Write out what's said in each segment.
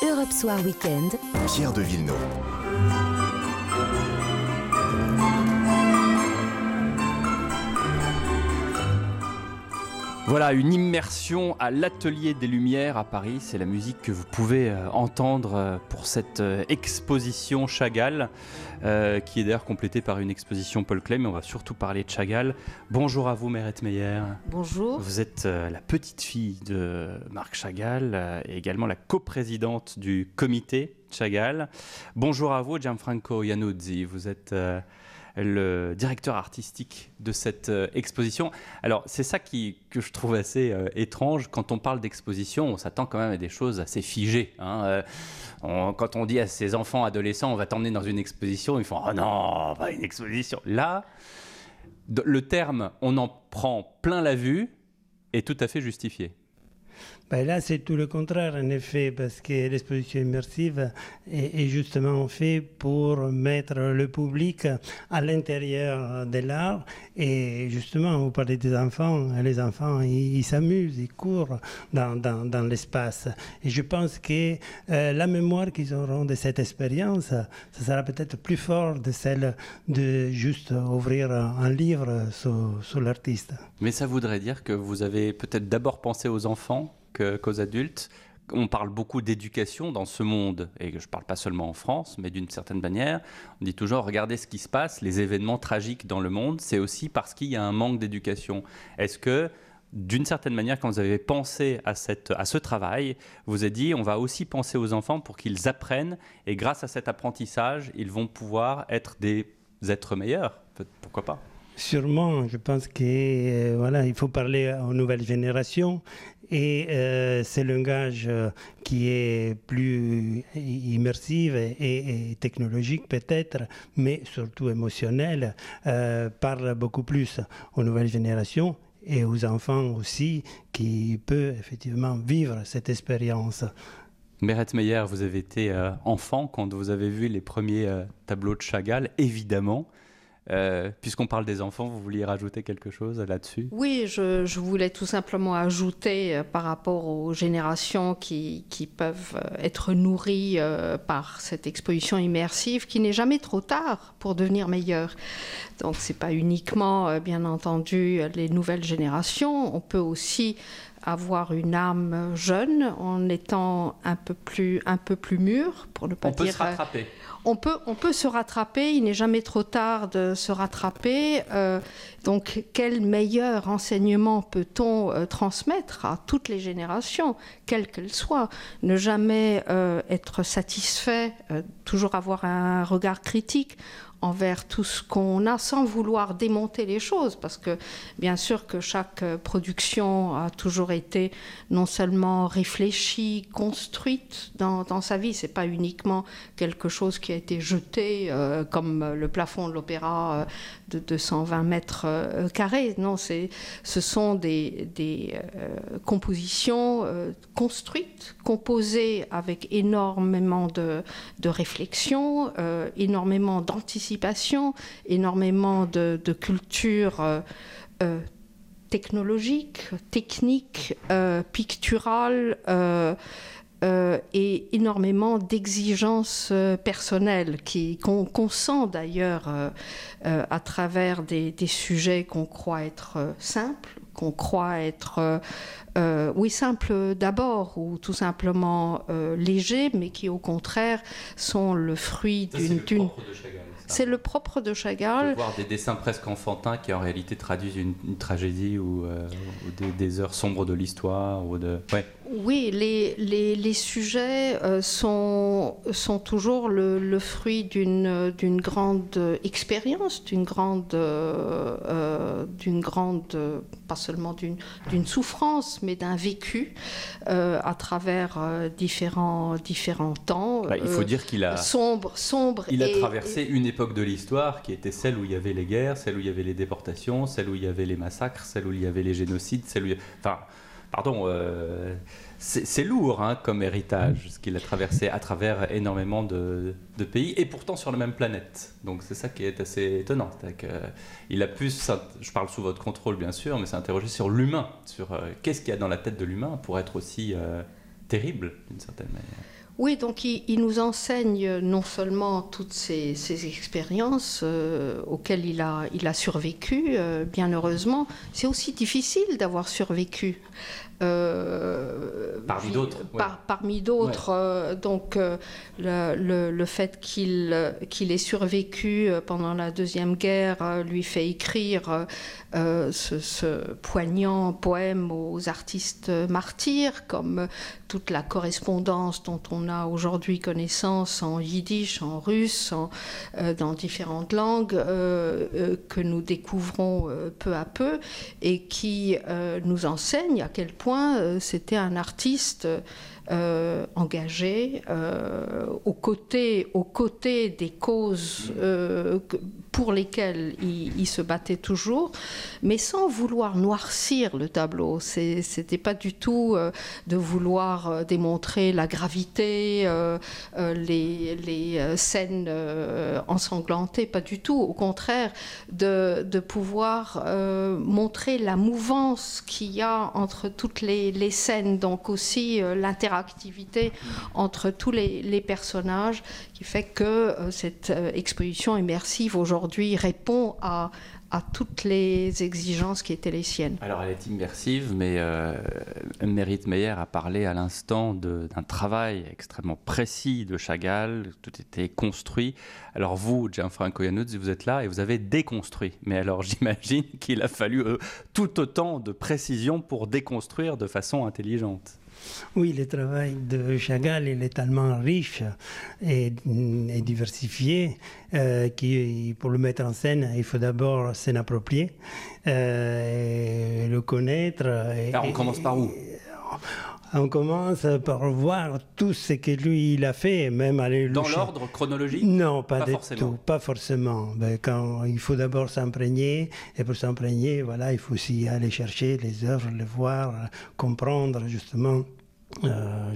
Europe Soir Weekend. Pierre de Villeneuve. Voilà, une immersion à l'Atelier des Lumières à Paris. C'est la musique que vous pouvez euh, entendre euh, pour cette euh, exposition Chagall, qui est d'ailleurs complétée par une exposition Paul Klee, mais on va surtout parler de Chagall. Bonjour à vous, Mérette Meyer. Bonjour. Vous êtes la petite fille de Marc Chagall et également la coprésidente du comité Chagall. Bonjour à vous, Gianfranco Iannuzzi. Vous êtes le directeur artistique de cette euh, exposition. Alors c'est ça qui, que je trouve assez euh, étrange. Quand on parle d'exposition, on s'attend quand même à des choses assez figées. Hein. Euh, quand on dit à ses enfants, adolescents, on va t'emmener dans une exposition, ils font oh non, pas une exposition. Là, le terme on en prend plein la vue est tout à fait justifié. Ben là, c'est tout le contraire, en effet, parce que l'exposition immersive est, justement faite pour mettre le public à l'intérieur de l'art. Et justement, vous parlez des enfants, les enfants, ils s'amusent, ils courent dans, dans, dans l'espace. Et je pense que euh, la mémoire qu'ils auront de cette expérience, ça sera peut-être plus fort de celle de juste ouvrir un livre sur l'artiste. Mais ça voudrait dire que vous avez peut-être d'abord pensé aux enfants qu'aux adultes. On parle beaucoup d'éducation dans ce monde, et je ne parle pas seulement en France, mais d'une certaine manière. On dit toujours, regardez ce qui se passe, les événements tragiques dans le monde, c'est aussi parce qu'il y a un manque d'éducation. Est-ce que, d'une certaine manière, quand vous avez pensé à, cette, à ce travail, vous avez dit, on va aussi penser aux enfants pour qu'ils apprennent, et grâce à cet apprentissage, ils vont pouvoir être des êtres meilleurs? Pourquoi pas? Sûrement, je pense qu'il euh, voilà, il faut parler aux nouvelles générations et euh, c'est langage euh, qui est plus immersif et, technologique peut-être, mais surtout émotionnel, euh, parle beaucoup plus aux nouvelles générations et aux enfants aussi qui peuvent effectivement vivre cette expérience. Meret Meyer, vous avez été enfant quand vous avez vu les premiers tableaux de Chagall, évidemment. Euh, puisqu'on parle des enfants, vous vouliez rajouter quelque chose là-dessus? Oui, je, voulais tout simplement ajouter euh, par rapport aux générations qui, peuvent euh, être nourries par cette exposition immersive, qui n'est jamais trop tard pour devenir meilleur. Donc, ce n'est pas uniquement, bien entendu, les nouvelles générations. On peut aussi avoir une âme jeune en étant un peu plus, un peu plus mûr, pour ne pas on dire. Peut se rattraper on peut, on peut se rattraper, il n'est jamais trop tard de se rattraper. Euh, donc, quel meilleur enseignement peut-on euh, transmettre à toutes les générations, quelles qu'elles soient? Ne jamais euh, être satisfait, toujours avoir un regard critique envers tout ce qu'on a sans vouloir démonter les choses, parce que bien sûr que chaque euh, production a toujours été non seulement réfléchie, construite dans, sa vie, c'est pas uniquement quelque chose qui a été jeté euh, comme le plafond de l'opéra euh, de 220 mètres carrés, non, c'est, ce sont des, des compositions construites, composées avec énormément de, de réflexion, énormément d'anticipation énormément de, culture euh, euh, technologique, technique, euh, picturale. et énormément d'exigences personnelles qu'on sent d'ailleurs à travers des, des sujets qu'on croit être simples, qu'on croit être oui simples d'abord ou tout simplement légers, mais qui au contraire sont le fruit d'une c'est le propre de Chagall. De voir des dessins presque enfantins qui en réalité traduisent une, tragédie ou, euh, des, heures sombres de l'histoire. Ou de... Oui, les, les, les sujets euh, sont, sont toujours le, fruit d'une grande expérience, d'une grande, euh, d'une grande, pas seulement d'une souffrance, mais d'un vécu à travers différents, différents temps. Bah, il faut dire qu'il a sombre, sombre. Il a traversé une époque de l'histoire qui était celle où il y avait les guerres, celle où il y avait les déportations, celle où il y avait les massacres, celle où il y avait les génocides, celle où Enfin, pardon, euh, c'est lourd hein, comme héritage, ce qu'il a traversé à travers énormément de, pays, et pourtant sur la même planète. Donc c'est ça qui est assez étonnant. il a pu, je parle sous votre contrôle bien sûr, mais s'interroger sur l'humain, sur euh, qu'est-ce qu'il y a dans la tête de l'humain pour être aussi euh, terrible d'une certaine manière. Oui, donc il, nous enseigne non seulement toutes ces, expériences euh, auxquelles il a, il a survécu, euh, bien heureusement. C'est aussi difficile d'avoir survécu. Euh, parmi d'autres. parmi d'autres. Donc, le, le, fait qu'il qu'il ait survécu pendant la Deuxième Guerre lui fait écrire ce, ce, poignant poème aux artistes martyrs, comme toute la correspondance dont on a aujourd'hui connaissance en yiddish, en russe, en, dans différentes langues, que nous découvrons peu à peu et qui nous enseigne à quel point euh, c'était un artiste euh, engagé euh, aux, côtés, des causes euh, pour lesquelles il, se battait toujours, mais sans vouloir noircir le tableau. C'était pas du tout de vouloir démontrer la gravité, les, les, scènes ensanglantées, pas du tout. Au contraire, de, pouvoir montrer la mouvance qu'il y a entre toutes les scènes, donc aussi l'interaction activité entre tous les, personnages qui fait que euh, cette euh, exposition immersive aujourd'hui répond à, toutes les exigences qui étaient les siennes. Alors elle est immersive, mais euh, Merit Meyer a parlé à l'instant d'un travail extrêmement précis de Chagall, tout était construit. Alors vous, Gianfranco Iannuzzi, vous êtes là et vous avez déconstruit. Mais alors j'imagine qu'il a fallu tout autant de précision pour déconstruire de façon intelligente. Oui, le travail de Chagall il est tellement riche et, diversifié euh, que pour le mettre en scène, il faut d'abord s'en approprier, euh, le connaître. Alors on commence par où? On commence par voir tout ce que lui il a fait, même aller dans l'ordre chronologique? Non, pas, forcément. tout, pas forcément. Ben, quand il faut d'abord s'imprégner, et pour s'imprégner, voilà, il faut aussi aller chercher les œuvres, les voir, comprendre justement euh,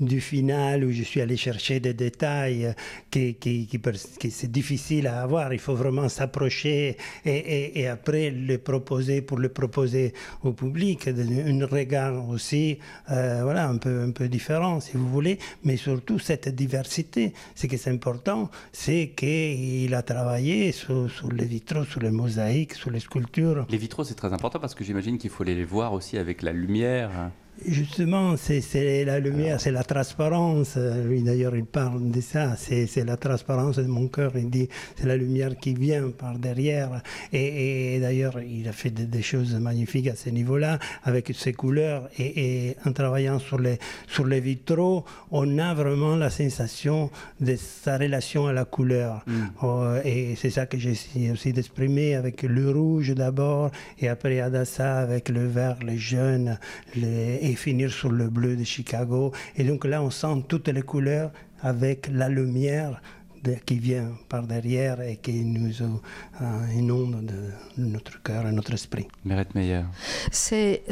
du, final où je suis allé chercher des détails qui, qui, qui, c'est difficile à avoir. Il faut vraiment s'approcher et, et, après le proposer pour le proposer au public. Un regard aussi, euh, voilà, un peu, un peu différent si vous voulez, mais surtout cette diversité. Ce qui est important, c'est qu'il a travaillé sur, les vitraux, sur les mosaïques, sur les sculptures. Les vitraux, c'est très important parce que j'imagine qu'il faut les voir aussi avec la lumière. Justement, c'est la lumière, c'est la transparence. Lui d'ailleurs, il parle de ça. C'est la transparence de mon cœur. Il dit c'est la lumière qui vient par derrière. Et, d'ailleurs, il a fait des, choses magnifiques à ce niveau-là, avec ses couleurs. Et, en travaillant sur les, sur les vitraux, on a vraiment la sensation de sa relation à la couleur. Mm. Oh, et c'est ça que j'essaie aussi d'exprimer avec le rouge d'abord, et après Adassa avec le vert, les jeunes, les et finir sur le bleu de Chicago. Et donc là, on sent toutes les couleurs avec la lumière qui vient par derrière et qui nous euh, inonde de notre cœur et notre esprit. Mérite Meyer. C'est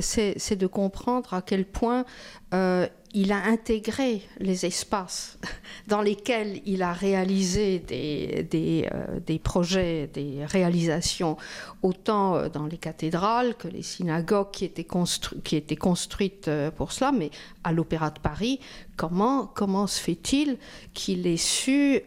de comprendre à quel point euh, il a intégré les espaces dans lesquels il a réalisé des, euh, projets, des réalisations, autant euh, dans les cathédrales que les synagogues qui étaient, constru qui étaient construites euh, pour cela, mais à l'Opéra de Paris, comment, comment se fait-il qu'il ait su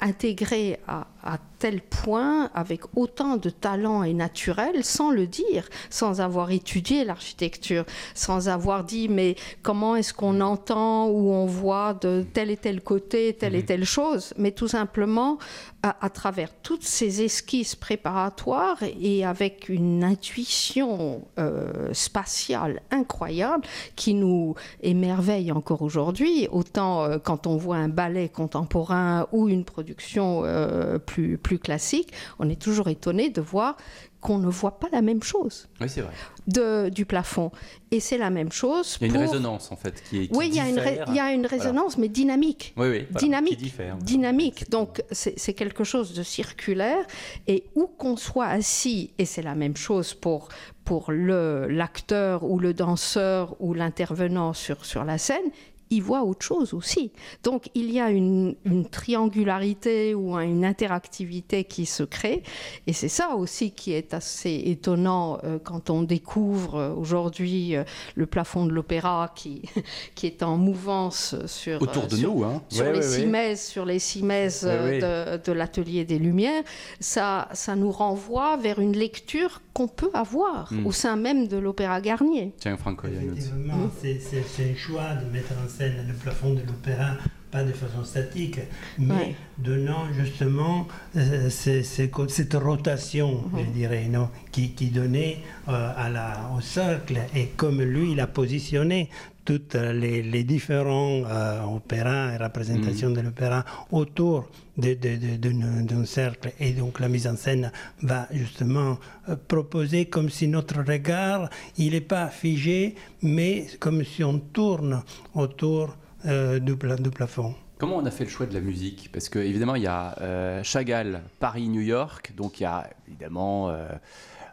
intégrer à, à tel point, avec autant de talent et naturel, sans le dire, sans avoir étudié l'architecture, sans avoir dit mais comment est-ce qu'on entend ou on voit de tel et tel côté telle et telle chose, mais tout simplement à, travers toutes ces esquisses préparatoires et avec une intuition euh, spatiale incroyable qui nous émerveille encore aujourd'hui, autant euh, quand on voit un ballet contemporain ou une production euh, plus, plus classique, on est toujours étonné de voir qu'on ne voit pas la même chose. Oui, c'est vrai. De, du plafond. Et c'est la même chose. Il y a une résonance en fait qui, qui Oui, il y, a une il y a une résonance, mais dynamique. Oui, oui. dynamique. Qui diffère. Dynamique. Donc c'est quelque chose de circulaire. Et où qu'on soit assis, et c'est la même chose pour, pour l'acteur ou le danseur ou l'intervenant sur, sur la scène, il voit autre chose aussi. Donc il y a une, triangularité ou une interactivité qui se crée. Et c'est ça aussi qui est assez étonnant euh, quand on découvre euh, aujourd'hui euh, le plafond de l'opéra qui, qui est en mouvance sur, Autour de sur, nous, hein. sur, les cimaises, sur les cimaises de, de l'atelier des Lumières. Ça, ça nous renvoie vers une lecture qu'on peut avoir hmm. au sein même de l'Opéra Garnier. Tiens, Franco, Effectivement, c'est un choix de mettre en scène le plafond de l'Opéra pas de façon statique, mais donnant justement euh, cette rotation, je dirais, non, qui, qui donnait euh, à la, au cercle, et comme lui, il a positionné toutes les, différents euh, opéras et représentations mhm. de l'opéra autour d'un cercle. Et donc la mise en scène va justement proposer comme si notre regard, il n'est pas figé, mais comme si on tourne autour euh, du, plafond. Comment on a fait le choix de la musique? Parce que évidemment, il y a euh, Chagall, Paris, New York, donc il y a évidemment, euh,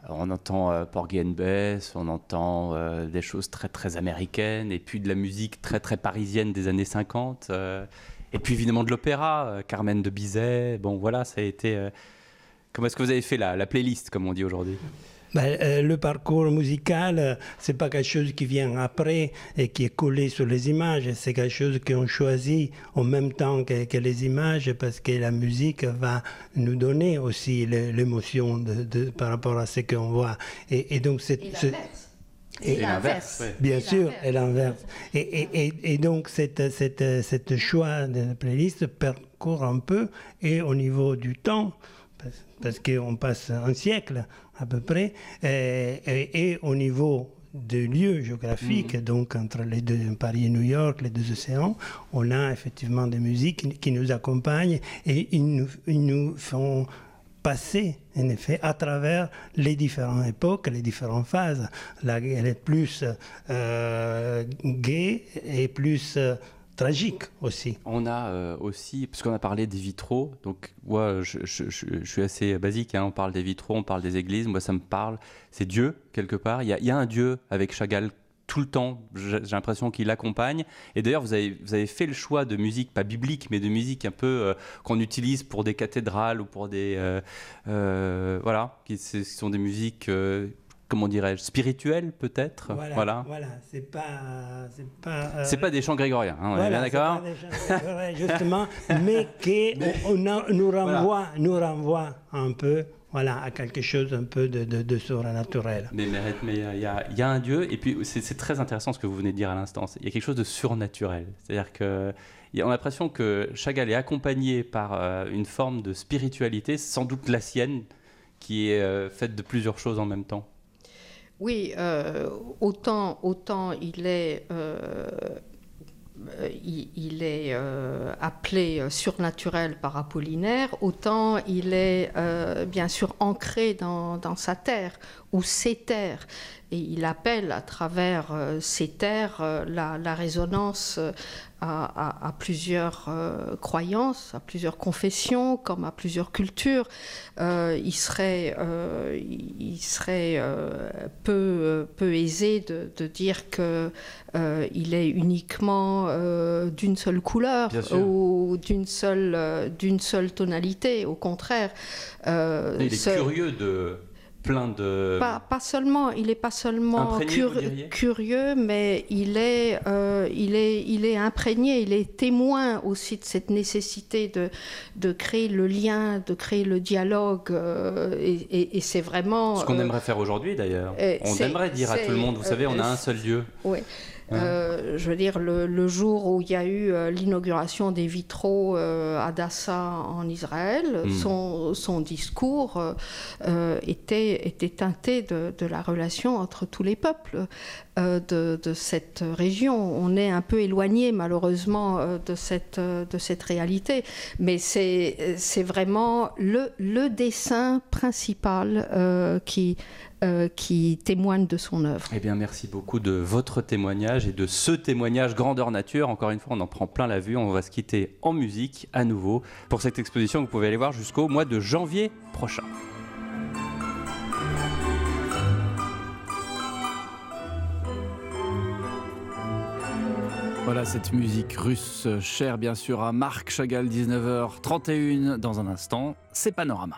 on entend Porgy and Bess, on entend des choses très très américaines, et puis de la musique très très parisienne des années 50, et puis évidemment de l'opéra, Carmen de Bizet. Bon, voilà, ça a été. comment est-ce que vous avez fait la playlist, comme on dit aujourd'hui? Ben, euh, le parcours musical, euh, c'est pas quelque chose qui vient après et qui est collé sur les images. C'est quelque chose qu'on choisit en même temps que, les images parce que la musique va nous donner aussi l'émotion de, par rapport à ce qu'on voit. Et, donc c'est et l'inverse. Bien sûr, et l'inverse. Et, et, donc, cette, cette, cette choix de la playlist parcourt un peu, et au niveau du temps, parce qu'on passe un siècle à peu près, et, au niveau de lieux géographiques, mhm. donc entre les deux, Paris et New York, les deux océans, on a effectivement des musiques qui nous accompagnent et ils nous, nous font passer, en effet, à travers les différentes époques, les différentes phases. Là, elle est plus euh, gaie et plus euh, tragique aussi. On a euh, aussi, puisqu'on a parlé des vitraux, donc moi je, suis assez basique, hein. on parle des vitraux, on parle des églises, moi ça me parle, c'est Dieu quelque part, il y, a, un Dieu avec Chagall tout le temps, j'ai l'impression qu'il l'accompagne. Et d'ailleurs, vous avez, vous avez fait le choix de musique, pas biblique, mais de musique un peu euh, qu'on utilise pour des cathédrales ou pour des... Euh, voilà, qui, qui, sont des musiques comment dirais-je, spirituel peut-être. Voilà, voilà. c'est pas, c'est pas, euh, c'est pas des chants grégoriens, hein, on est bien d'accord. justement, mais qui nous renvoie, nous renvoie un peu. Voilà, à quelque chose un peu de, de, surnaturel. Mais mais il y, y, a un Dieu, et puis c'est très intéressant ce que vous venez de dire à l'instant. Il y a quelque chose de surnaturel. C'est-à-dire que on a l'impression que Chagall est accompagné par euh, une forme de spiritualité, sans doute la sienne, qui est euh, faite de plusieurs choses en même temps. Oui, euh, autant, autant il est, euh, il, est euh, appelé surnaturel par Apollinaire, autant il est bien sûr ancré dans, sa terre ou ses terres. Et il appelle à travers ces terres la, résonance à, plusieurs euh, croyances, à plusieurs confessions, comme à plusieurs cultures. Euh, il serait, euh, il serait peu, peu aisé de, de dire qu'il est uniquement d'une seule couleur ou d'une seule, d'une seule tonalité. Au contraire. il est curieux de plein de... Pas, pas seulement, il n'est pas seulement curieux, mais il est, euh, il, est, il est imprégné, il est témoin aussi de cette nécessité de, de créer le lien, de créer le dialogue, euh, et, et, c'est vraiment... Ce qu'on euh, aimerait faire aujourd'hui d'ailleurs. On aimerait dire à tout le monde, vous savez, on a un seul Dieu. Oui. Euh, je veux dire, le, jour où il y a eu euh, l'inauguration des vitraux euh, à Dassa en Israël, hmm. son, discours était, était teinté de, la relation entre tous les peuples de, cette région. On est un peu éloigné malheureusement de, cette, de cette réalité, mais c'est vraiment le, le dessin principal qui euh, qui témoigne de son œuvre. Eh bien, merci beaucoup de votre témoignage et de ce témoignage grandeur nature. Encore une fois, on en prend plein la vue. On va se quitter en musique à nouveau pour cette exposition que vous pouvez aller voir jusqu'au mois de janvier prochain. Voilà cette musique russe chère bien sûr à Marc Chagall, 19h31 dans un instant, c'est Panorama.